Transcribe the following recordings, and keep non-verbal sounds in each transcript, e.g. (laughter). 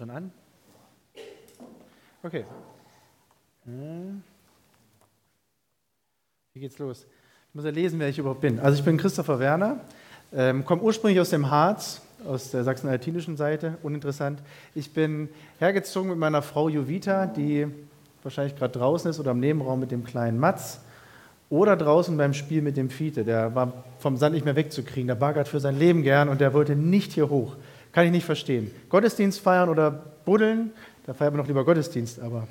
Schon an? Okay. Hm. Wie geht's los? Ich muss ja lesen, wer ich überhaupt bin. Also ich bin Christopher Werner, ähm, komme ursprünglich aus dem Harz, aus der sachsen-altinischen Seite, uninteressant. Ich bin hergezogen mit meiner Frau Jovita, die wahrscheinlich gerade draußen ist oder im Nebenraum mit dem kleinen Mats oder draußen beim Spiel mit dem Fiete. Der war vom Sand nicht mehr wegzukriegen. Der bagert für sein Leben gern und der wollte nicht hier hoch. Kann ich nicht verstehen. Gottesdienst feiern oder buddeln, da feiern wir noch lieber Gottesdienst, aber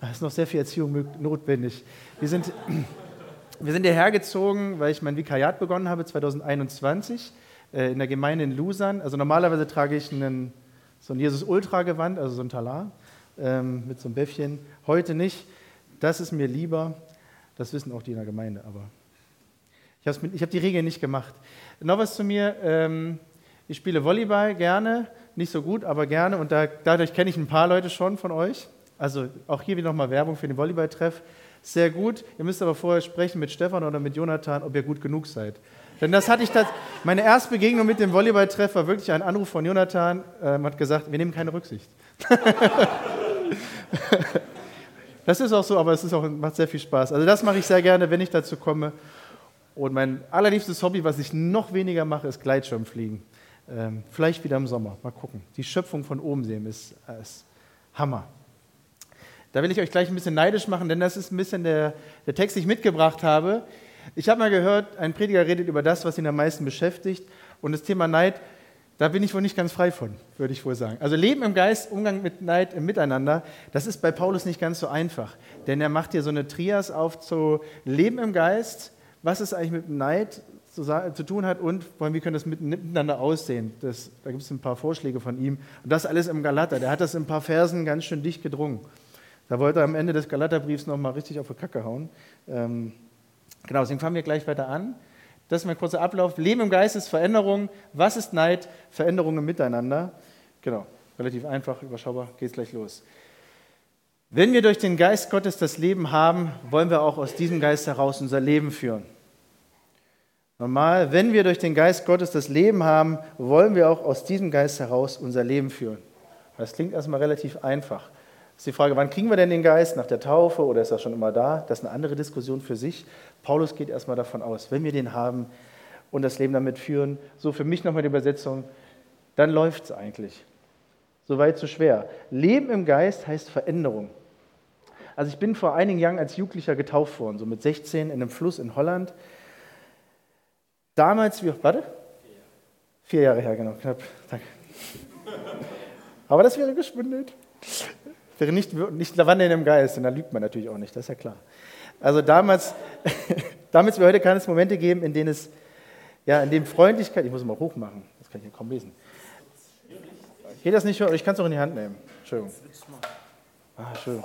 da ist noch sehr viel Erziehung notwendig. Wir sind, (clears throat) wir sind hierher gezogen, weil ich mein Vikariat begonnen habe 2021 äh, in der Gemeinde in Lusan. Also normalerweise trage ich einen, so ein Jesus-Ultra-Gewand, also so ein Talar ähm, mit so einem Bäffchen. Heute nicht. Das ist mir lieber. Das wissen auch die in der Gemeinde, aber ich habe hab die Regeln nicht gemacht. Noch was zu mir. Ähm, ich spiele Volleyball gerne, nicht so gut, aber gerne. Und da, dadurch kenne ich ein paar Leute schon von euch. Also auch hier wieder nochmal Werbung für den Volleyballtreff. Sehr gut. Ihr müsst aber vorher sprechen mit Stefan oder mit Jonathan, ob ihr gut genug seid. Denn das hatte ich, das, meine erste Begegnung mit dem Volleyballtreff war wirklich ein Anruf von Jonathan. Ähm, hat gesagt, wir nehmen keine Rücksicht. (laughs) das ist auch so, aber es ist auch, macht sehr viel Spaß. Also das mache ich sehr gerne, wenn ich dazu komme. Und mein allerliebstes Hobby, was ich noch weniger mache, ist Gleitschirmfliegen. Ähm, vielleicht wieder im Sommer. Mal gucken. Die Schöpfung von oben sehen ist, ist Hammer. Da will ich euch gleich ein bisschen neidisch machen, denn das ist ein bisschen der, der Text, den ich mitgebracht habe. Ich habe mal gehört, ein Prediger redet über das, was ihn am meisten beschäftigt. Und das Thema Neid, da bin ich wohl nicht ganz frei von, würde ich wohl sagen. Also Leben im Geist, Umgang mit Neid im Miteinander, das ist bei Paulus nicht ganz so einfach. Denn er macht hier so eine Trias auf zu Leben im Geist, was ist eigentlich mit Neid zu, zu tun hat und allem, wie könnte das miteinander aussehen. Das, da gibt es ein paar Vorschläge von ihm. Und das alles im Galater. Der hat das in ein paar Versen ganz schön dicht gedrungen. Da wollte er am Ende des Galaterbriefs nochmal richtig auf die Kacke hauen. Ähm, genau, deswegen fangen wir gleich weiter an. Das ist mein kurzer Ablauf. Leben im Geist ist Veränderung. Was ist Neid? Veränderungen miteinander. Genau, relativ einfach, überschaubar, geht es gleich los. Wenn wir durch den Geist Gottes das Leben haben, wollen wir auch aus diesem Geist heraus unser Leben führen. Normal, wenn wir durch den Geist Gottes das Leben haben, wollen wir auch aus diesem Geist heraus unser Leben führen. Das klingt erstmal relativ einfach. Das ist die Frage, wann kriegen wir denn den Geist? Nach der Taufe oder ist er schon immer da? Das ist eine andere Diskussion für sich. Paulus geht erstmal davon aus, wenn wir den haben und das Leben damit führen, so für mich nochmal die Übersetzung, dann läuft es eigentlich. Soweit so schwer. Leben im Geist heißt Veränderung. Also ich bin vor einigen Jahren als Jugendlicher getauft worden, so mit 16 in einem Fluss in Holland. Damals, wie, warte? Vier Jahre her, genau, knapp. Danke. Aber das wäre geschwindelt. Wäre nicht, nicht Lavande im Geist, und da lügt man natürlich auch nicht, das ist ja klar. Also damals, (laughs) damals wie heute kann es Momente geben, in denen es, ja, in dem Freundlichkeit, ich muss mal hoch machen, das kann ich ja kaum lesen. Geht das nicht? Ich kann es auch in die Hand nehmen. Entschuldigung. Ah, schön.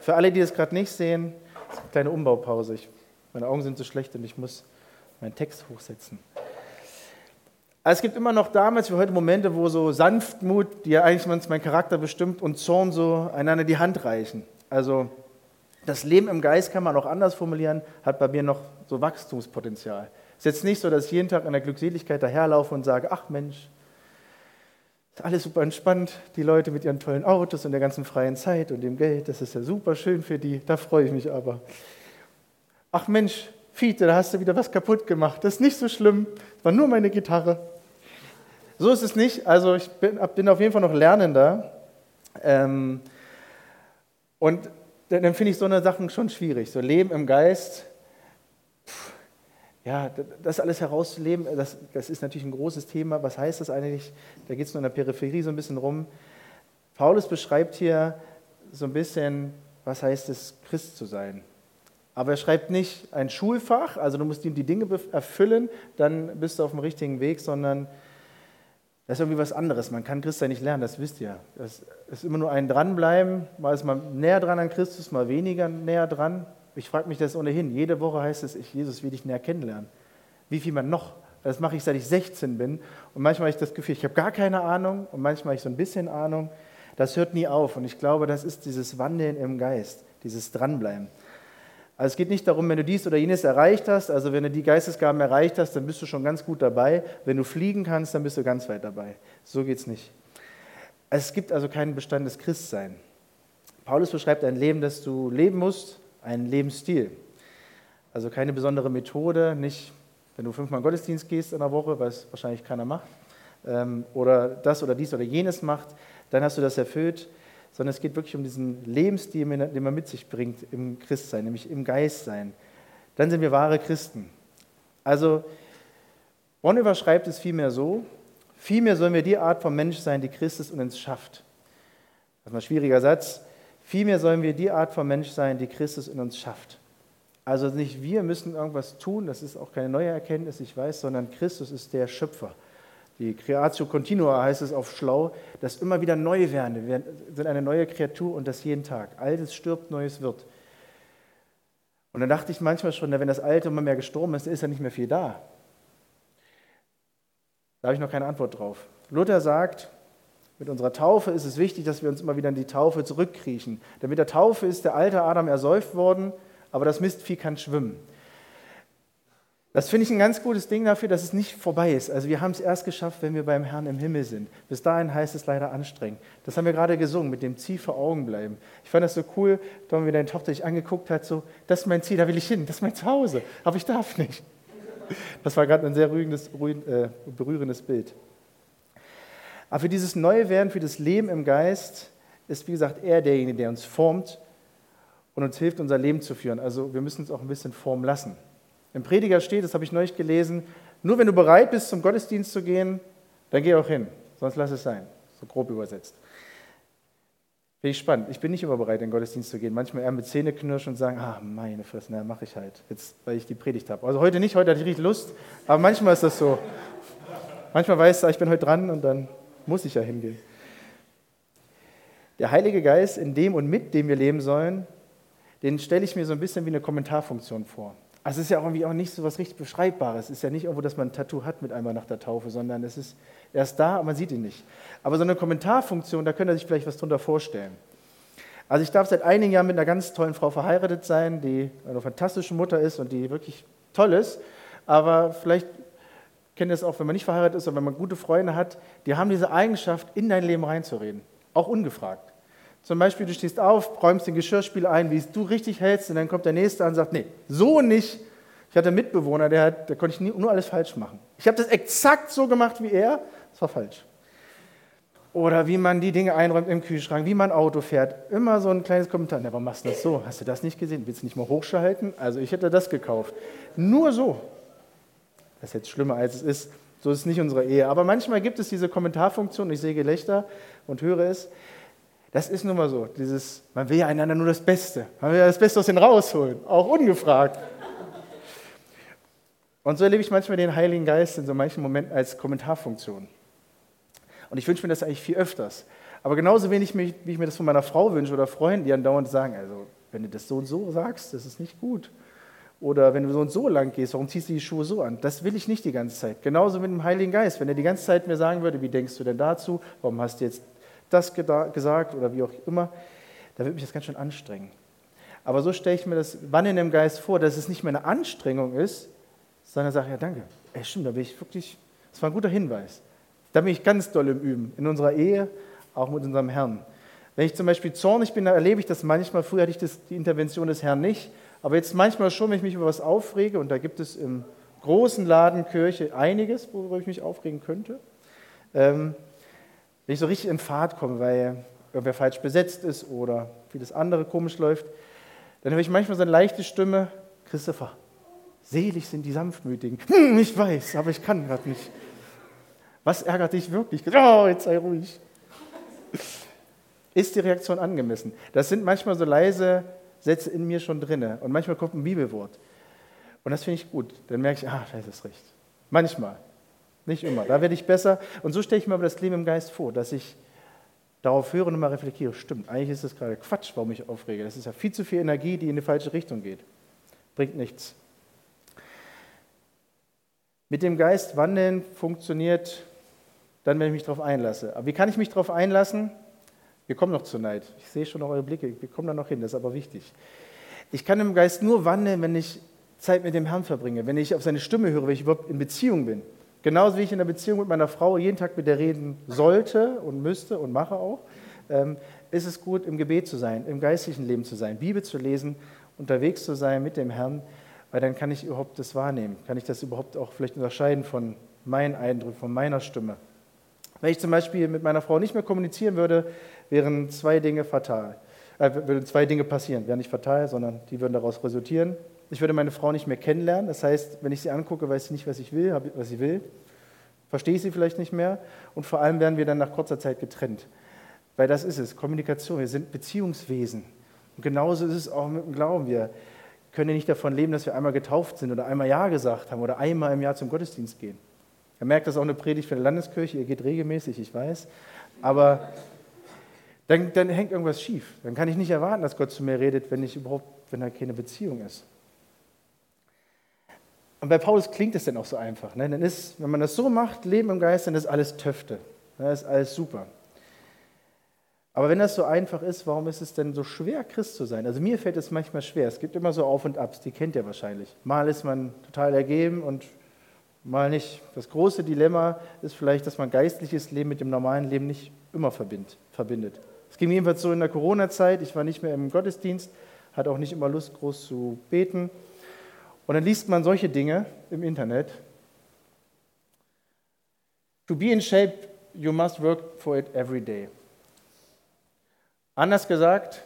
Für alle, die das gerade nicht sehen, eine kleine Umbaupause. Ich, meine Augen sind so schlecht und ich muss meinen Text hochsetzen. Also es gibt immer noch damals wie heute Momente, wo so Sanftmut, die ja eigentlich meinen Charakter bestimmt, und Zorn so einander die Hand reichen. Also das Leben im Geist kann man auch anders formulieren, hat bei mir noch so Wachstumspotenzial. Es ist jetzt nicht so, dass ich jeden Tag in der Glückseligkeit daherlaufe und sage, ach Mensch, ist alles super entspannt, die Leute mit ihren tollen Autos und der ganzen freien Zeit und dem Geld, das ist ja super schön für die, da freue ich mich aber. Ach Mensch, Fiete, da hast du wieder was kaputt gemacht. Das ist nicht so schlimm. Das war nur meine Gitarre. So ist es nicht. Also ich bin, bin auf jeden Fall noch Lernender. Ähm, und dann finde ich so eine Sachen schon schwierig. So Leben im Geist, pff, ja, das alles herauszuleben, das, das ist natürlich ein großes Thema. Was heißt das eigentlich? Da geht es nur in der Peripherie so ein bisschen rum. Paulus beschreibt hier so ein bisschen, was heißt es, Christ zu sein. Aber er schreibt nicht ein Schulfach, also du musst ihm die Dinge erfüllen, dann bist du auf dem richtigen Weg, sondern das ist irgendwie was anderes. Man kann Christus nicht lernen, das wisst ihr. Das ist immer nur ein Dranbleiben, mal ist man näher dran an Christus, mal weniger näher dran. Ich frage mich das ohnehin. Jede Woche heißt es, ich, Jesus will dich näher kennenlernen. Wie viel man noch? Das mache ich, seit ich 16 bin. Und manchmal habe ich das Gefühl, ich habe gar keine Ahnung und manchmal habe ich so ein bisschen Ahnung. Das hört nie auf. Und ich glaube, das ist dieses Wandeln im Geist, dieses Dranbleiben. Also es geht nicht darum, wenn du dies oder jenes erreicht hast, also wenn du die Geistesgaben erreicht hast, dann bist du schon ganz gut dabei. Wenn du fliegen kannst, dann bist du ganz weit dabei. So geht es nicht. Es gibt also keinen Bestand des Christsein. Paulus beschreibt ein Leben, das du leben musst, einen Lebensstil. Also keine besondere Methode, nicht wenn du fünfmal Gottesdienst gehst in der Woche, was wahrscheinlich keiner macht, ähm, oder das oder dies oder jenes macht, dann hast du das erfüllt, sondern es geht wirklich um diesen Lebensstil, den man mit sich bringt im Christsein, nämlich im Geistsein. Dann sind wir wahre Christen. Also Bonhoeffer schreibt es vielmehr so, vielmehr sollen wir die Art von Mensch sein, die Christus in uns schafft. Das ist ein schwieriger Satz. Vielmehr sollen wir die Art von Mensch sein, die Christus in uns schafft. Also nicht wir müssen irgendwas tun, das ist auch keine neue Erkenntnis, ich weiß, sondern Christus ist der Schöpfer. Die Creatio Continua heißt es auf Schlau, dass immer wieder neu werden. Wir sind eine neue Kreatur und das jeden Tag. Altes stirbt, Neues wird. Und dann dachte ich manchmal schon, wenn das Alte immer mehr gestorben ist, ist ja nicht mehr viel da. Da habe ich noch keine Antwort drauf. Luther sagt, mit unserer Taufe ist es wichtig, dass wir uns immer wieder in die Taufe zurückkriechen. Denn mit der Taufe ist der alte Adam ersäuft worden, aber das Mistvieh kann schwimmen. Das finde ich ein ganz gutes Ding dafür, dass es nicht vorbei ist. Also wir haben es erst geschafft, wenn wir beim Herrn im Himmel sind. Bis dahin heißt es leider anstrengend. Das haben wir gerade gesungen, mit dem Ziel vor Augen bleiben. Ich fand das so cool, wenn mir deine Tochter dich angeguckt hat, so, das ist mein Ziel, da will ich hin, das ist mein Zuhause, aber ich darf nicht. Das war gerade ein sehr äh, berührendes Bild. Aber für dieses neue Werden, für das Leben im Geist, ist wie gesagt er derjenige, der uns formt und uns hilft, unser Leben zu führen. Also wir müssen uns auch ein bisschen formen lassen. Im Prediger steht, das habe ich neulich gelesen, nur wenn du bereit bist, zum Gottesdienst zu gehen, dann geh auch hin, sonst lass es sein. So grob übersetzt. Finde ich spannend. Ich bin nicht immer bereit, in den Gottesdienst zu gehen. Manchmal eher mit Zähneknirschen und sagen, ah, meine Fresse, na, mache ich halt, jetzt, weil ich die Predigt habe. Also heute nicht, heute hatte ich richtig Lust, aber manchmal ist das so. Manchmal weißt du, ich bin heute dran und dann muss ich ja hingehen. Der Heilige Geist, in dem und mit dem wir leben sollen, den stelle ich mir so ein bisschen wie eine Kommentarfunktion vor. Also es ist ja auch irgendwie auch nicht so was richtig Beschreibbares. Es ist ja nicht irgendwo, dass man ein Tattoo hat mit einmal nach der Taufe, sondern es ist erst da, aber man sieht ihn nicht. Aber so eine Kommentarfunktion, da könnte er sich vielleicht was drunter vorstellen. Also ich darf seit einigen Jahren mit einer ganz tollen Frau verheiratet sein, die eine fantastische Mutter ist und die wirklich toll ist. Aber vielleicht kennt ihr es auch, wenn man nicht verheiratet ist oder wenn man gute Freunde hat, die haben diese Eigenschaft, in dein Leben reinzureden. Auch ungefragt. Zum Beispiel, du stehst auf, räumst den Geschirrspül ein, wie es du richtig hältst, und dann kommt der Nächste an und sagt, nee, so nicht. Ich hatte einen Mitbewohner, der, hat, der konnte ich nie, nur alles falsch machen. Ich habe das exakt so gemacht wie er, das war falsch. Oder wie man die Dinge einräumt im Kühlschrank, wie man Auto fährt. Immer so ein kleines Kommentar. Na, warum machst du das so? Hast du das nicht gesehen? Willst du nicht mal hochschalten? Also ich hätte das gekauft. Nur so. Das ist jetzt schlimmer, als es ist. So ist es nicht unsere Ehe. Aber manchmal gibt es diese Kommentarfunktion. Ich sehe Gelächter und höre es. Das ist nun mal so. Dieses, man will ja einander nur das Beste. Man will ja das Beste aus denen rausholen, auch ungefragt. Und so erlebe ich manchmal den Heiligen Geist in so manchen Momenten als Kommentarfunktion. Und ich wünsche mir das eigentlich viel öfters. Aber genauso wenig, wie ich mir das von meiner Frau wünsche oder Freunden, die andauernd sagen, also wenn du das so und so sagst, das ist nicht gut. Oder wenn du so und so lang gehst, warum ziehst du die Schuhe so an? Das will ich nicht die ganze Zeit. Genauso mit dem Heiligen Geist. Wenn er die ganze Zeit mir sagen würde, wie denkst du denn dazu? Warum hast du jetzt das gesagt oder wie auch immer, da wird mich das ganz schön anstrengen. Aber so stelle ich mir das wann in dem Geist vor, dass es nicht mehr eine Anstrengung ist, sondern sage, ja danke, ey, stimmt, da bin ich wirklich, das war ein guter Hinweis. Da bin ich ganz doll im Üben, in unserer Ehe, auch mit unserem Herrn. Wenn ich zum Beispiel zornig bin, dann erlebe ich das manchmal. Früher hatte ich das, die Intervention des Herrn nicht, aber jetzt manchmal schon, wenn ich mich über was aufrege, und da gibt es im großen Laden Kirche einiges, worüber ich mich aufregen könnte. Ähm, wenn ich so richtig in Fahrt komme, weil irgendwer falsch besetzt ist oder vieles andere komisch läuft, dann höre ich manchmal so eine leichte Stimme, Christopher, selig sind die Sanftmütigen. Hm, ich weiß, aber ich kann gerade nicht. Was ärgert dich wirklich? Oh, jetzt sei ruhig. Ist die Reaktion angemessen? Das sind manchmal so leise Sätze in mir schon drinne und manchmal kommt ein Bibelwort. Und das finde ich gut. Dann merke ich, ah, da ist es recht. Manchmal. Nicht immer. Da werde ich besser. Und so stelle ich mir aber das Leben im Geist vor, dass ich darauf höre und mal reflektiere. Stimmt, eigentlich ist das gerade Quatsch, warum ich aufrege. Das ist ja viel zu viel Energie, die in die falsche Richtung geht. Bringt nichts. Mit dem Geist wandeln funktioniert dann, wenn ich mich darauf einlasse. Aber wie kann ich mich darauf einlassen? Wir kommen noch zu Neid. Ich sehe schon noch eure Blicke. Wir kommen da noch hin, das ist aber wichtig. Ich kann im Geist nur wandeln, wenn ich Zeit mit dem Herrn verbringe, wenn ich auf seine Stimme höre, wenn ich überhaupt in Beziehung bin. Genauso wie ich in der Beziehung mit meiner Frau jeden Tag mit der reden sollte und müsste und mache auch, ähm, ist es gut, im Gebet zu sein, im geistlichen Leben zu sein, Bibel zu lesen, unterwegs zu sein mit dem Herrn, weil dann kann ich überhaupt das wahrnehmen, kann ich das überhaupt auch vielleicht unterscheiden von meinen Eindrücken, von meiner Stimme. Wenn ich zum Beispiel mit meiner Frau nicht mehr kommunizieren würde, wären zwei Dinge fatal. Äh, würden zwei Dinge passieren, wären nicht fatal, sondern die würden daraus resultieren. Ich würde meine Frau nicht mehr kennenlernen. Das heißt, wenn ich sie angucke, weiß ich nicht, was ich will, was sie will. Verstehe ich sie vielleicht nicht mehr. Und vor allem werden wir dann nach kurzer Zeit getrennt. Weil das ist es, Kommunikation. Wir sind Beziehungswesen. Und genauso ist es auch mit dem Glauben. Wir können ja nicht davon leben, dass wir einmal getauft sind oder einmal Ja gesagt haben oder einmal im Jahr zum Gottesdienst gehen. Er merkt, das ist auch eine Predigt für die Landeskirche. Ihr geht regelmäßig, ich weiß. Aber dann, dann hängt irgendwas schief. Dann kann ich nicht erwarten, dass Gott zu mir redet, wenn, ich überhaupt, wenn da keine Beziehung ist. Und bei Paulus klingt es dann auch so einfach. Ne? Dann ist, wenn man das so macht, Leben im Geist, dann ist alles Töfte. Dann ist alles super. Aber wenn das so einfach ist, warum ist es denn so schwer, Christ zu sein? Also mir fällt es manchmal schwer. Es gibt immer so Auf und Abs, die kennt ihr wahrscheinlich. Mal ist man total ergeben und mal nicht. Das große Dilemma ist vielleicht, dass man geistliches Leben mit dem normalen Leben nicht immer verbindet. Es ging jedenfalls so in der Corona-Zeit. Ich war nicht mehr im Gottesdienst, hatte auch nicht immer Lust, groß zu beten. Und dann liest man solche Dinge im Internet. To be in shape, you must work for it every day. Anders gesagt,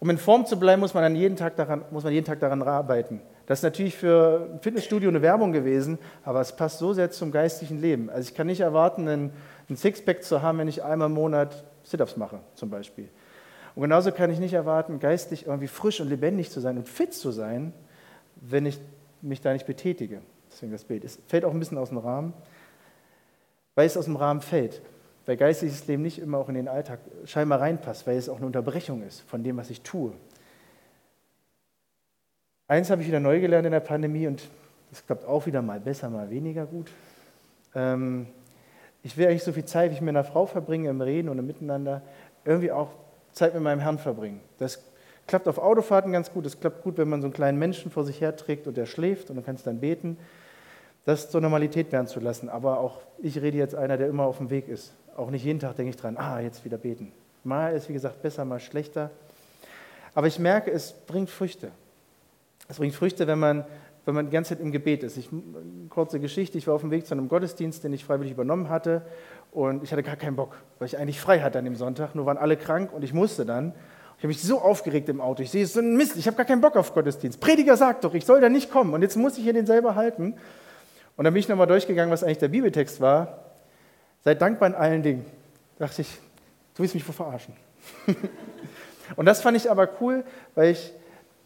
um in Form zu bleiben, muss man, dann jeden Tag daran, muss man jeden Tag daran arbeiten. Das ist natürlich für ein Fitnessstudio eine Werbung gewesen, aber es passt so sehr zum geistlichen Leben. Also ich kann nicht erwarten, einen, einen Sixpack zu haben, wenn ich einmal im Monat Sit-ups mache, zum Beispiel. Und genauso kann ich nicht erwarten, geistlich irgendwie frisch und lebendig zu sein und fit zu sein, wenn ich mich da nicht betätige. Deswegen das Bild. Es fällt auch ein bisschen aus dem Rahmen, weil es aus dem Rahmen fällt. Weil geistliches Leben nicht immer auch in den Alltag scheinbar reinpasst, weil es auch eine Unterbrechung ist von dem, was ich tue. Eins habe ich wieder neu gelernt in der Pandemie und das klappt auch wieder mal besser, mal weniger gut. Ähm, ich will eigentlich so viel Zeit, wie ich mit einer Frau verbringe, im Reden und im Miteinander, irgendwie auch Zeit mit meinem Herrn verbringen. Das klappt auf Autofahrten ganz gut. Das klappt gut, wenn man so einen kleinen Menschen vor sich her trägt und der schläft und du kannst dann beten. Das zur Normalität werden zu lassen. Aber auch ich rede jetzt einer, der immer auf dem Weg ist. Auch nicht jeden Tag denke ich dran, ah, jetzt wieder beten. Mal ist, wie gesagt, besser, mal schlechter. Aber ich merke, es bringt Früchte. Es bringt Früchte, wenn man wenn man die ganze Zeit im Gebet ist. Ich, kurze Geschichte, ich war auf dem Weg zu einem Gottesdienst, den ich freiwillig übernommen hatte und ich hatte gar keinen Bock, weil ich eigentlich frei hatte an dem Sonntag, nur waren alle krank und ich musste dann. Ich habe mich so aufgeregt im Auto. Ich sehe, es ist ein Mist, ich habe gar keinen Bock auf Gottesdienst. Prediger sagt doch, ich soll da nicht kommen und jetzt muss ich hier den selber halten. Und dann bin ich nochmal durchgegangen, was eigentlich der Bibeltext war. Seid dankbar in allen Dingen. Da dachte ich, du willst mich wohl verarschen. (laughs) und das fand ich aber cool, weil ich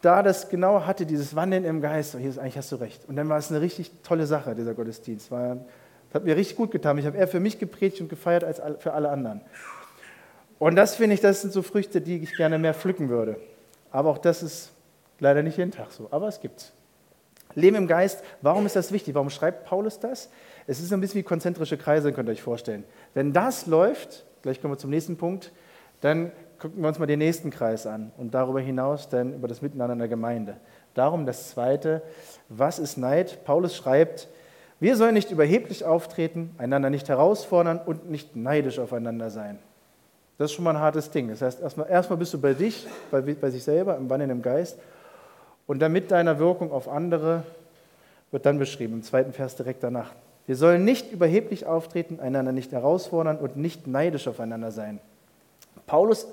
da das genau hatte, dieses Wandeln im Geist, oh, hier ist, eigentlich hast du recht. Und dann war es eine richtig tolle Sache, dieser Gottesdienst. War, das hat mir richtig gut getan. Ich habe eher für mich gepredigt und gefeiert als für alle anderen. Und das finde ich, das sind so Früchte, die ich gerne mehr pflücken würde. Aber auch das ist leider nicht jeden Tag so. Aber es gibt's. Leben im Geist, warum ist das wichtig? Warum schreibt Paulus das? Es ist ein bisschen wie konzentrische Kreise, könnt ihr euch vorstellen. Wenn das läuft, gleich kommen wir zum nächsten Punkt, dann gucken wir uns mal den nächsten Kreis an und darüber hinaus dann über das Miteinander in der Gemeinde. Darum das Zweite, was ist Neid? Paulus schreibt, wir sollen nicht überheblich auftreten, einander nicht herausfordern und nicht neidisch aufeinander sein. Das ist schon mal ein hartes Ding. Das heißt, erstmal, erstmal bist du bei dich, bei, bei sich selber, im Wandeln im Geist. Und dann mit deiner Wirkung auf andere wird dann beschrieben, im zweiten Vers direkt danach. Wir sollen nicht überheblich auftreten, einander nicht herausfordern und nicht neidisch aufeinander sein. Paulus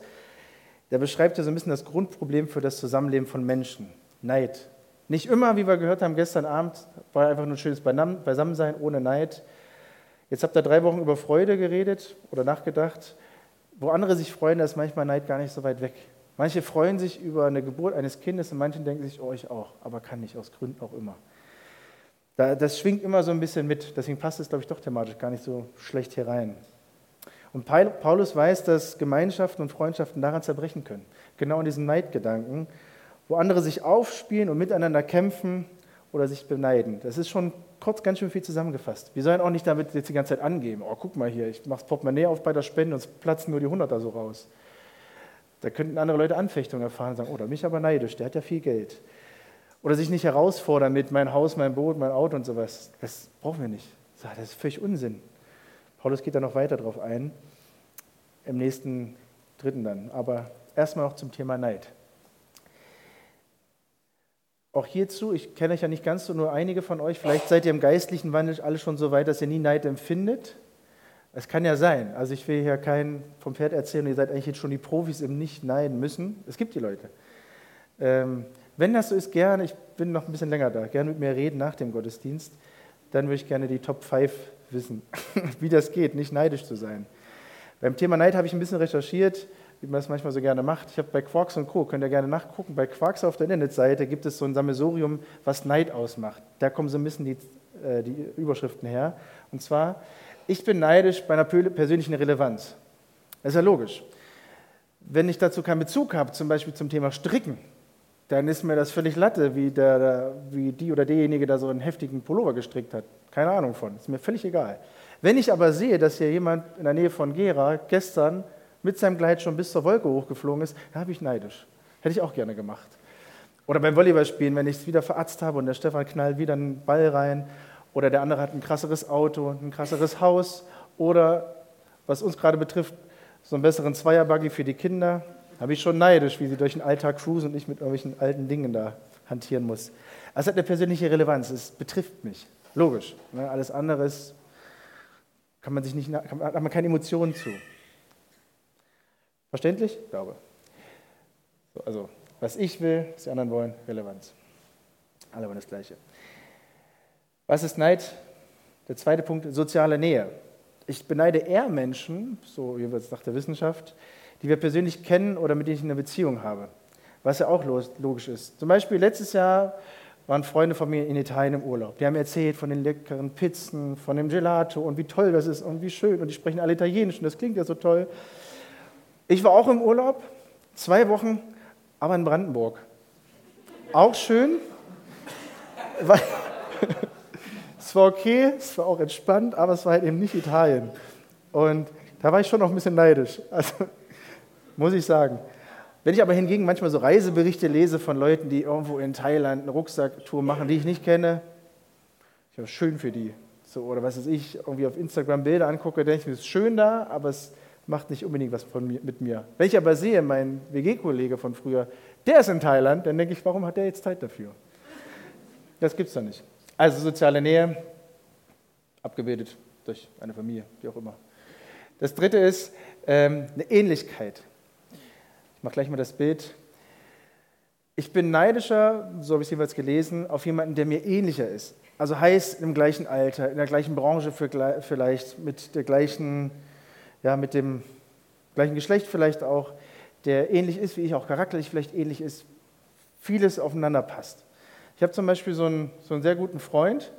der beschreibt ja so ein bisschen das Grundproblem für das Zusammenleben von Menschen. Neid. Nicht immer, wie wir gehört haben gestern Abend, war einfach nur ein schönes Beisammensein ohne Neid. Jetzt habt ihr drei Wochen über Freude geredet oder nachgedacht. Wo andere sich freuen, da ist manchmal Neid gar nicht so weit weg. Manche freuen sich über eine Geburt eines Kindes und manche denken sich, oh, ich auch, aber kann nicht, aus Gründen auch immer. Das schwingt immer so ein bisschen mit. Deswegen passt es, glaube ich, doch thematisch gar nicht so schlecht hier rein. Und Paulus weiß, dass Gemeinschaften und Freundschaften daran zerbrechen können. Genau in diesem Neidgedanken, wo andere sich aufspielen und miteinander kämpfen oder sich beneiden. Das ist schon kurz ganz schön viel zusammengefasst. Wir sollen auch nicht damit jetzt die ganze Zeit angeben. Oh, guck mal hier, ich mache das Portemonnaie auf bei der Spende und es platzen nur die Hunderter so raus. Da könnten andere Leute Anfechtungen erfahren und sagen, oh, da bin ich aber neidisch, der hat ja viel Geld. Oder sich nicht herausfordern mit mein Haus, mein Boot, mein Auto und sowas. Das brauchen wir nicht. Das ist völlig Unsinn. Paulus geht da noch weiter drauf ein, im nächsten dritten dann. Aber erstmal noch zum Thema Neid. Auch hierzu, ich kenne euch ja nicht ganz so, nur einige von euch, vielleicht seid ihr im geistlichen Wandel alle schon so weit, dass ihr nie Neid empfindet. Es kann ja sein. Also ich will hier keinen vom Pferd erzählen, ihr seid eigentlich jetzt schon die Profis im Nicht neiden müssen. Es gibt die Leute. Ähm, wenn das so ist, gerne, ich bin noch ein bisschen länger da, gerne mit mir reden nach dem Gottesdienst, dann würde ich gerne die Top 5 wissen, (laughs) wie das geht, nicht neidisch zu sein. Beim Thema Neid habe ich ein bisschen recherchiert wie man es manchmal so gerne macht. Ich habe bei Quarks und Co., könnt ihr gerne nachgucken, bei Quarks auf der Internetseite gibt es so ein Sammelsurium, was Neid ausmacht. Da kommen so ein bisschen die, äh, die Überschriften her. Und zwar, ich bin neidisch bei einer persönlichen Relevanz. Das ist ja logisch. Wenn ich dazu keinen Bezug habe, zum Beispiel zum Thema Stricken, dann ist mir das völlig Latte, wie, der, wie die oder derjenige da so einen heftigen Pullover gestrickt hat. Keine Ahnung von, ist mir völlig egal. Wenn ich aber sehe, dass hier jemand in der Nähe von Gera gestern mit seinem Gleit schon bis zur Wolke hochgeflogen ist, da habe ich neidisch. Hätte ich auch gerne gemacht. Oder beim Volleyballspielen, wenn ich es wieder veratzt habe und der Stefan knallt wieder einen Ball rein oder der andere hat ein krasseres Auto, ein krasseres Haus oder, was uns gerade betrifft, so einen besseren Zweierbuggy für die Kinder, habe ich schon neidisch, wie sie durch den Alltag cruisen und ich mit irgendwelchen alten Dingen da hantieren muss. Also es hat eine persönliche Relevanz, es betrifft mich. Logisch. Ne? Alles andere kann man sich nicht, kann, hat man keine Emotionen zu. Verständlich? Ich glaube. So, also, was ich will, was die anderen wollen, Relevanz. Alle wollen das Gleiche. Was ist Neid? Der zweite Punkt, soziale Nähe. Ich beneide eher Menschen, so es nach der Wissenschaft, die wir persönlich kennen oder mit denen ich eine Beziehung habe. Was ja auch logisch ist. Zum Beispiel letztes Jahr waren Freunde von mir in Italien im Urlaub. Die haben erzählt von den leckeren Pizzen, von dem Gelato und wie toll das ist und wie schön. Und die sprechen alle Italienisch und das klingt ja so toll. Ich war auch im Urlaub, zwei Wochen, aber in Brandenburg. Auch schön. (laughs) es war okay, es war auch entspannt, aber es war halt eben nicht Italien. Und da war ich schon noch ein bisschen neidisch, (laughs) also, muss ich sagen. Wenn ich aber hingegen manchmal so Reiseberichte lese von Leuten, die irgendwo in Thailand eine Rucksacktour machen, die ich nicht kenne, ich war schön für die. So, oder was weiß ich, irgendwie auf Instagram Bilder angucke, denke ich mir, es ist schön da, aber es macht nicht unbedingt was mir, mit mir. Wenn ich aber sehe, mein WG-Kollege von früher, der ist in Thailand, dann denke ich, warum hat der jetzt Zeit dafür? Das gibt es doch nicht. Also soziale Nähe, abgebildet durch eine Familie, wie auch immer. Das dritte ist ähm, eine Ähnlichkeit. Ich mache gleich mal das Bild. Ich bin neidischer, so habe ich es jeweils gelesen, auf jemanden, der mir ähnlicher ist. Also heißt im gleichen Alter, in der gleichen Branche vielleicht, mit der gleichen ja, mit dem gleichen Geschlecht vielleicht auch, der ähnlich ist wie ich, auch charakterlich vielleicht ähnlich ist, vieles aufeinander passt. Ich habe zum Beispiel so einen, so einen sehr guten Freund,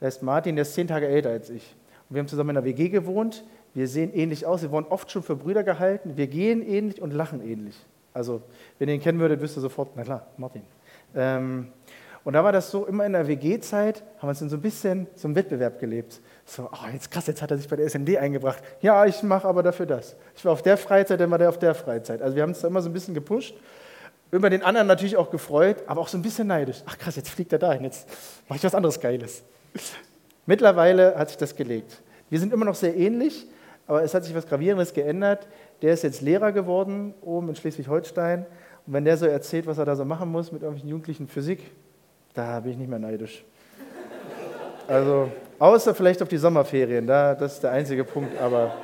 der ist Martin, der ist zehn Tage älter als ich. Und wir haben zusammen in einer WG gewohnt. Wir sehen ähnlich aus. Wir wurden oft schon für Brüder gehalten. Wir gehen ähnlich und lachen ähnlich. Also, wenn ihr ihn kennen würdet, wüsst ihr sofort, na klar, Martin. Ähm, und da war das so, immer in der WG-Zeit haben wir uns so ein bisschen so einen Wettbewerb gelebt. So, oh, jetzt krass, jetzt hat er sich bei der SMD eingebracht. Ja, ich mache aber dafür das. Ich war auf der Freizeit, dann war der auf der Freizeit. Also wir haben uns da immer so ein bisschen gepusht. Über den anderen natürlich auch gefreut, aber auch so ein bisschen neidisch. Ach krass, jetzt fliegt er dahin, jetzt mache ich was anderes Geiles. (laughs) Mittlerweile hat sich das gelegt. Wir sind immer noch sehr ähnlich, aber es hat sich was Gravierendes geändert. Der ist jetzt Lehrer geworden, oben in Schleswig-Holstein. Und wenn der so erzählt, was er da so machen muss mit irgendwelchen Jugendlichen Physik, da bin ich nicht mehr neidisch. Also, außer vielleicht auf die Sommerferien, da, das ist der einzige Punkt, aber,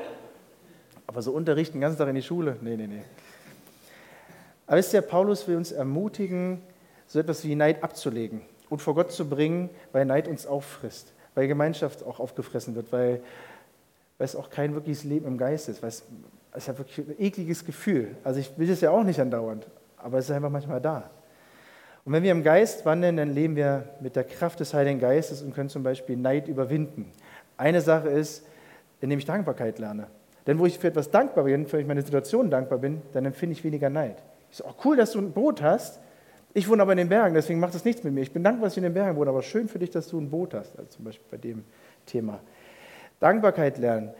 aber so unterrichten, den ganzen Tag in die Schule, nee, nee, nee. Aber wisst ihr, Paulus will uns ermutigen, so etwas wie Neid abzulegen und vor Gott zu bringen, weil Neid uns auffrisst, weil Gemeinschaft auch aufgefressen wird, weil, weil es auch kein wirkliches Leben im Geist ist, weil es, es ja wirklich ein ekliges Gefühl. Also ich will es ja auch nicht andauernd, aber es ist einfach manchmal da. Und wenn wir im Geist wandeln, dann leben wir mit der Kraft des Heiligen Geistes und können zum Beispiel Neid überwinden. Eine Sache ist, indem ich Dankbarkeit lerne. Denn wo ich für etwas dankbar bin, ich meine Situation dankbar bin, dann empfinde ich weniger Neid. Ich sage, oh cool, dass du ein Boot hast. Ich wohne aber in den Bergen, deswegen macht das nichts mit mir. Ich bin dankbar, dass ich in den Bergen wohne, aber schön für dich, dass du ein Boot hast. Also zum Beispiel bei dem Thema. Dankbarkeit lernen.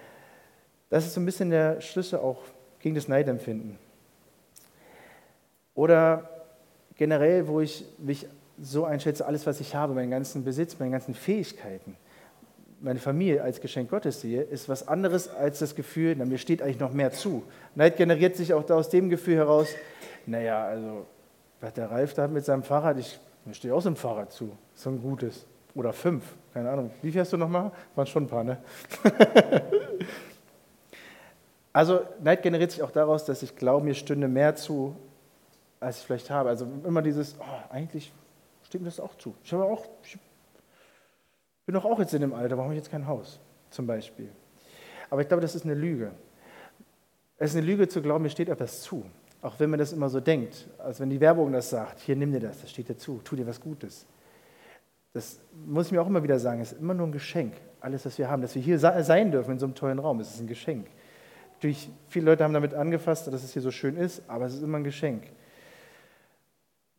Das ist so ein bisschen der Schlüssel auch gegen das Neidempfinden. Oder generell, wo ich mich so einschätze, alles, was ich habe, meinen ganzen Besitz, meine ganzen Fähigkeiten. meine Familie als Geschenk Gottes sehe, ist was anderes als das Gefühl, na, mir steht eigentlich noch mehr zu. Neid generiert sich auch da aus dem Gefühl heraus, naja, also, was der Ralf da mit seinem Fahrrad, ich, mir steht auch so ein Fahrrad zu, so ein gutes. Oder fünf, keine Ahnung. Wie viel hast du nochmal? Waren schon ein paar, ne? (laughs) also, Neid generiert sich auch daraus, dass ich glaube, mir stünde mehr zu, als ich vielleicht habe. Also immer dieses, oh, eigentlich steht mir das auch zu. Ich habe auch, ich bin doch auch jetzt in dem Alter, warum habe ich jetzt kein Haus, zum Beispiel. Aber ich glaube, das ist eine Lüge. Es ist eine Lüge zu glauben, mir steht etwas zu. Auch wenn man das immer so denkt, als wenn die Werbung das sagt, hier nimm dir das, das steht dir zu, tu dir was Gutes. Das muss ich mir auch immer wieder sagen, es ist immer nur ein Geschenk, alles, was wir haben, dass wir hier sein dürfen in so einem tollen Raum, es ist ein Geschenk. Natürlich, viele Leute haben damit angefasst, dass es hier so schön ist, aber es ist immer ein Geschenk.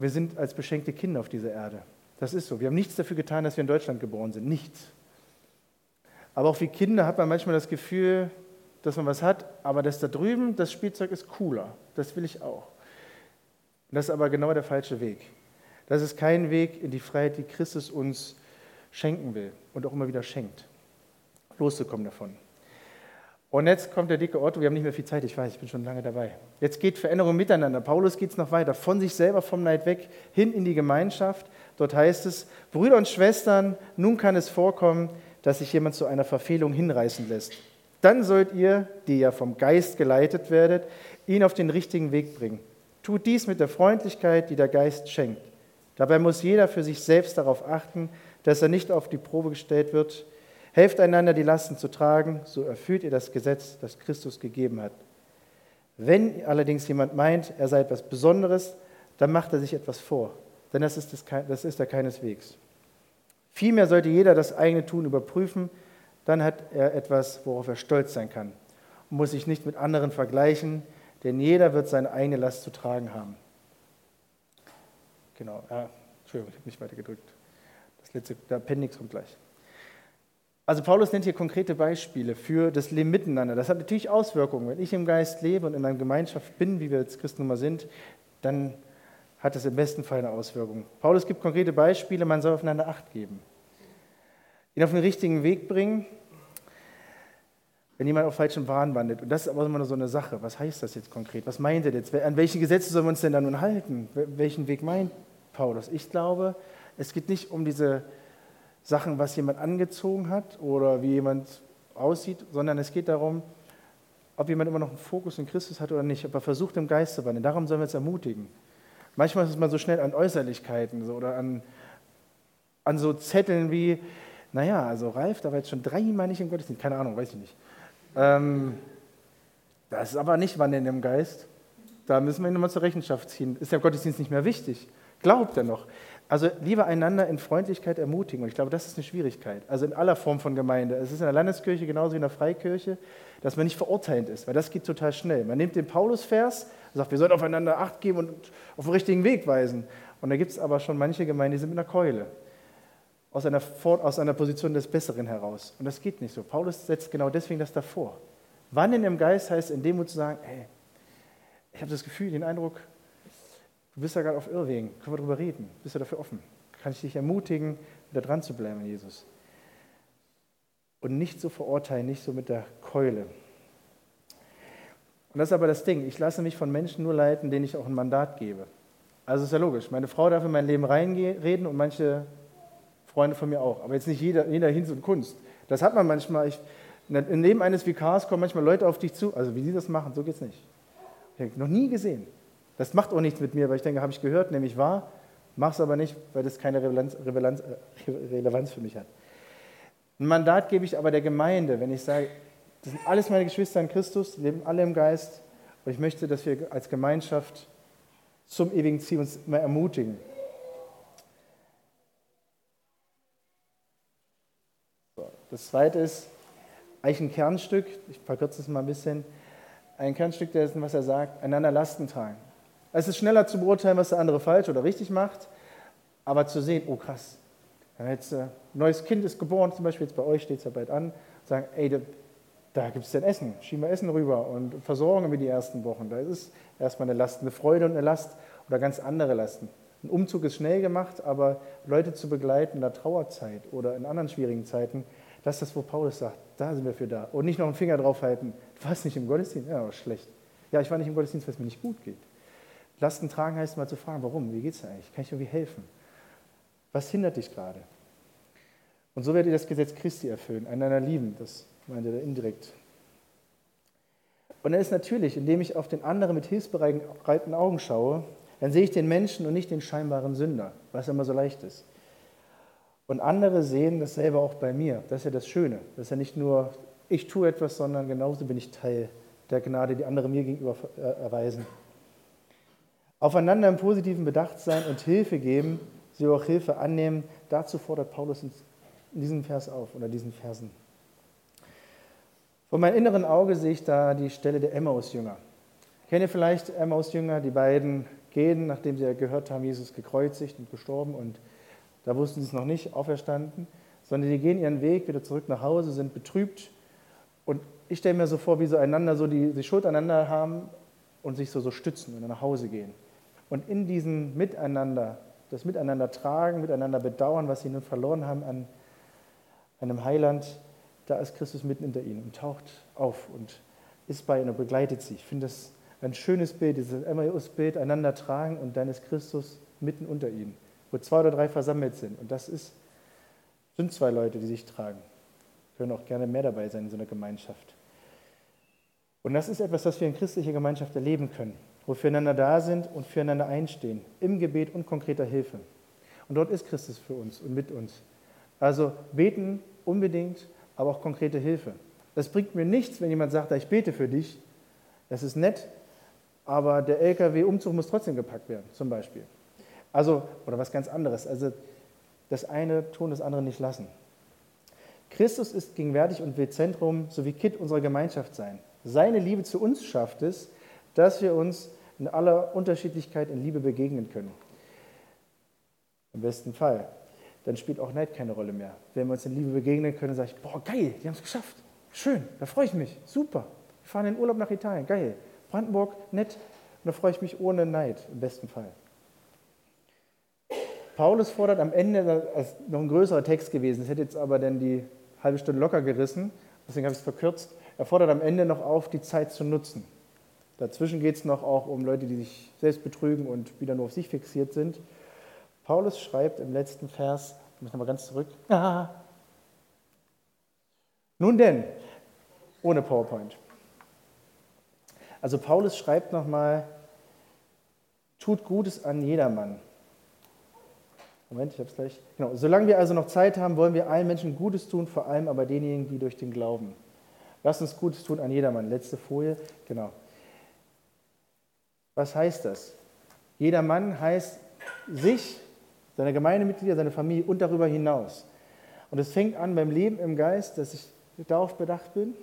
Wir sind als beschenkte Kinder auf dieser Erde. Das ist so. Wir haben nichts dafür getan, dass wir in Deutschland geboren sind. Nichts. Aber auch wie Kinder hat man manchmal das Gefühl, dass man was hat, aber das da drüben, das Spielzeug ist cooler. Das will ich auch. Das ist aber genau der falsche Weg. Das ist kein Weg in die Freiheit, die Christus uns schenken will und auch immer wieder schenkt. Loszukommen davon. Und jetzt kommt der dicke Otto, wir haben nicht mehr viel Zeit, ich weiß, ich bin schon lange dabei. Jetzt geht Veränderung miteinander. Paulus geht es noch weiter, von sich selber, vom Neid weg, hin in die Gemeinschaft. Dort heißt es, Brüder und Schwestern, nun kann es vorkommen, dass sich jemand zu einer Verfehlung hinreißen lässt. Dann sollt ihr, die ja vom Geist geleitet werdet, ihn auf den richtigen Weg bringen. Tut dies mit der Freundlichkeit, die der Geist schenkt. Dabei muss jeder für sich selbst darauf achten, dass er nicht auf die Probe gestellt wird, Helft einander, die Lasten zu tragen, so erfüllt ihr das Gesetz, das Christus gegeben hat. Wenn allerdings jemand meint, er sei etwas Besonderes, dann macht er sich etwas vor, denn das ist, das, das ist er keineswegs. Vielmehr sollte jeder das eigene Tun überprüfen, dann hat er etwas, worauf er stolz sein kann und muss sich nicht mit anderen vergleichen, denn jeder wird seine eigene Last zu tragen haben. Genau, ja, Entschuldigung, ich habe nicht weiter gedrückt. Das letzte, der Appendix kommt gleich. Also Paulus nennt hier konkrete Beispiele für das Leben miteinander. Das hat natürlich Auswirkungen. Wenn ich im Geist lebe und in einer Gemeinschaft bin, wie wir jetzt Christen nun mal sind, dann hat das im besten Fall eine Auswirkung. Paulus gibt konkrete Beispiele, man soll aufeinander Acht geben. Ihn auf den richtigen Weg bringen, wenn jemand auf falschen Bahn wandelt. Und das ist aber immer nur so eine Sache. Was heißt das jetzt konkret? Was meint er jetzt? An welche Gesetze sollen wir uns denn da nun halten? Welchen Weg meint Paulus? Ich glaube, es geht nicht um diese Sachen, was jemand angezogen hat oder wie jemand aussieht, sondern es geht darum, ob jemand immer noch einen Fokus in Christus hat oder nicht, ob er versucht, im Geist zu wandeln. Darum sollen wir uns ermutigen. Manchmal ist es mal so schnell an Äußerlichkeiten so, oder an, an so Zetteln wie, naja, also Ralf, da war jetzt schon dreimal nicht im Gottesdienst, keine Ahnung, weiß ich nicht. Ähm, das ist aber nicht Wandeln im Geist. Da müssen wir ihn nochmal zur Rechenschaft ziehen. Ist der Gottesdienst nicht mehr wichtig? Glaubt er noch? Also lieber einander in Freundlichkeit ermutigen. Und ich glaube, das ist eine Schwierigkeit. Also in aller Form von Gemeinde. Es ist in der Landeskirche genauso wie in der Freikirche, dass man nicht verurteilend ist, weil das geht total schnell. Man nimmt den Paulus-Vers, sagt, wir sollen aufeinander Acht geben und auf den richtigen Weg weisen. Und da gibt es aber schon manche Gemeinden, die sind mit einer Keule. Aus einer, aus einer Position des Besseren heraus. Und das geht nicht so. Paulus setzt genau deswegen das davor. Wann in dem Geist heißt in dem Mut zu sagen, hey, ich habe das Gefühl, den Eindruck, Du bist ja gerade auf Irrwegen. Können wir darüber reden? Bist du dafür offen? Kann ich dich ermutigen, wieder dran zu bleiben, Jesus? Und nicht so verurteilen, nicht so mit der Keule. Und das ist aber das Ding. Ich lasse mich von Menschen nur leiten, denen ich auch ein Mandat gebe. Also ist ja logisch. Meine Frau darf in mein Leben reinreden und manche Freunde von mir auch. Aber jetzt nicht jeder, jeder Hinz und Kunst. Das hat man manchmal. Ich, Leben eines Vikars kommen manchmal Leute auf dich zu. Also wie sie das machen, so geht es nicht. Ich noch nie gesehen. Das macht auch nichts mit mir, weil ich denke, habe ich gehört, nämlich wahr, mache es aber nicht, weil das keine Relevanz, Relevanz, äh, Relevanz für mich hat. Ein Mandat gebe ich aber der Gemeinde, wenn ich sage, das sind alles meine Geschwister in Christus, leben alle im Geist und ich möchte, dass wir als Gemeinschaft zum ewigen Ziel uns immer ermutigen. Das zweite ist eigentlich ein Kernstück, ich verkürze es mal ein bisschen, ein Kernstück dessen, was er sagt, einander Lasten tragen. Es ist schneller zu beurteilen, was der andere falsch oder richtig macht, aber zu sehen, oh krass, jetzt ein neues Kind ist geboren, zum Beispiel jetzt bei euch steht es ja bald an, sagen, ey, da, da gibt es denn Essen, schieben wir Essen rüber und versorgen wir die ersten Wochen. Da ist es erstmal eine Last, eine Freude und eine Last oder ganz andere Lasten. Ein Umzug ist schnell gemacht, aber Leute zu begleiten in der Trauerzeit oder in anderen schwierigen Zeiten, Das ist das, wo Paulus sagt, da sind wir für da. Und nicht noch einen Finger draufhalten, du warst nicht im Gottesdienst, ja, schlecht. Ja, ich war nicht im Gottesdienst, weil es mir nicht gut geht. Lasten tragen heißt mal zu fragen, warum, wie geht es eigentlich, kann ich irgendwie helfen? Was hindert dich gerade? Und so werdet ihr das Gesetz Christi erfüllen, einander lieben, das meint er indirekt. Und dann ist natürlich, indem ich auf den anderen mit hilfsbereiten Augen schaue, dann sehe ich den Menschen und nicht den scheinbaren Sünder, was immer so leicht ist. Und andere sehen dasselbe auch bei mir. Das ist ja das Schöne. Das ist ja nicht nur, ich tue etwas, sondern genauso bin ich Teil der Gnade, die andere mir gegenüber äh, erweisen. Aufeinander im Positiven bedacht sein und Hilfe geben, sie auch Hilfe annehmen, dazu fordert Paulus in diesem Vers auf oder diesen Versen. Vor meinem inneren Auge sehe ich da die Stelle der Emmaus-Jünger. Kennt ihr vielleicht Emmaus-Jünger? Die beiden gehen, nachdem sie gehört haben, Jesus gekreuzigt und gestorben und da wussten sie es noch nicht, auferstanden, sondern die gehen ihren Weg wieder zurück nach Hause, sind betrübt. Und ich stelle mir so vor, wie so einander so die, die Schuld aneinander haben und sich so, so stützen und dann nach Hause gehen. Und in diesem Miteinander, das Miteinander tragen, miteinander bedauern, was sie nun verloren haben an einem Heiland, da ist Christus mitten hinter ihnen und taucht auf und ist bei ihnen und begleitet sie. Ich finde das ein schönes Bild, dieses Emmaus-Bild, einander tragen und dann ist Christus mitten unter ihnen wo zwei oder drei versammelt sind. Und das ist, sind zwei Leute, die sich tragen. Können auch gerne mehr dabei sein in so einer Gemeinschaft. Und das ist etwas, was wir in christlicher Gemeinschaft erleben können, wo füreinander da sind und füreinander einstehen, im Gebet und konkreter Hilfe. Und dort ist Christus für uns und mit uns. Also beten unbedingt, aber auch konkrete Hilfe. Das bringt mir nichts, wenn jemand sagt, ich bete für dich. Das ist nett, aber der LKW-Umzug muss trotzdem gepackt werden, zum Beispiel. Also, oder was ganz anderes. Also das eine tun, das andere nicht lassen. Christus ist gegenwärtig und will Zentrum sowie Kitt unserer Gemeinschaft sein. Seine Liebe zu uns schafft es, dass wir uns in aller Unterschiedlichkeit in Liebe begegnen können. Im besten Fall. Dann spielt auch Neid keine Rolle mehr. Wenn wir uns in Liebe begegnen können, sage ich, boah, geil, die haben es geschafft. Schön, da freue ich mich. Super. Wir fahren in Urlaub nach Italien. Geil. Brandenburg, nett. Und da freue ich mich ohne Neid, im besten Fall. Paulus fordert am Ende, das ist noch ein größerer Text gewesen, das hätte jetzt aber dann die halbe Stunde locker gerissen, deswegen habe ich es verkürzt. Er fordert am Ende noch auf, die Zeit zu nutzen. Dazwischen geht es noch auch um Leute, die sich selbst betrügen und wieder nur auf sich fixiert sind. Paulus schreibt im letzten Vers, ich muss nochmal ganz zurück. Ah. (laughs) Nun denn, ohne PowerPoint. Also Paulus schreibt nochmal, tut Gutes an jedermann Moment, ich habe es gleich. Genau. Solange wir also noch Zeit haben, wollen wir allen Menschen Gutes tun, vor allem aber denjenigen, die durch den Glauben. Lass uns Gutes tun an jedermann. Letzte Folie. Genau. Was heißt das? Jeder Mann heißt sich, seine Gemeindemitglieder, seine Familie und darüber hinaus. Und es fängt an beim Leben im Geist, dass ich darauf bedacht bin.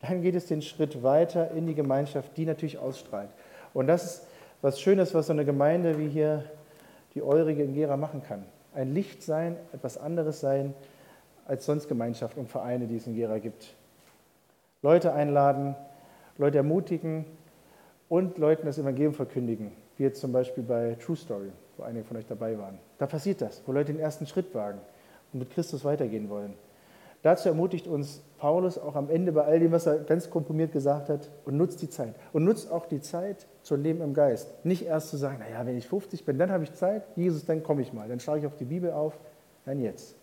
Dann geht es den Schritt weiter in die Gemeinschaft, die natürlich ausstrahlt. Und das ist was Schönes, was so eine Gemeinde wie hier die Eurige in Gera machen kann. Ein Licht sein, etwas anderes sein als sonst Gemeinschaft und Vereine, die es in Gera gibt. Leute einladen, Leute ermutigen und Leuten das Evangelium verkündigen, wie jetzt zum Beispiel bei True Story, wo einige von euch dabei waren. Da passiert das, wo Leute den ersten Schritt wagen und mit Christus weitergehen wollen. Dazu ermutigt uns Paulus auch am Ende bei all dem, was er ganz komprimiert gesagt hat, und nutzt die Zeit. Und nutzt auch die Zeit zum Leben im Geist. Nicht erst zu sagen, naja, wenn ich 50 bin, dann habe ich Zeit, Jesus, dann komme ich mal, dann schlage ich auf die Bibel auf. Nein, jetzt.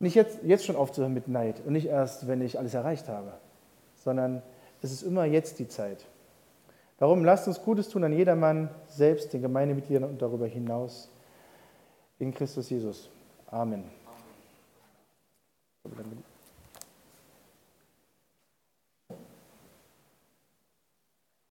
Nicht jetzt, jetzt schon aufzuhören mit Neid und nicht erst, wenn ich alles erreicht habe, sondern es ist immer jetzt die Zeit. Darum lasst uns Gutes tun an jedermann, selbst den Gemeindemitgliedern und darüber hinaus. In Christus Jesus. Amen. Amen.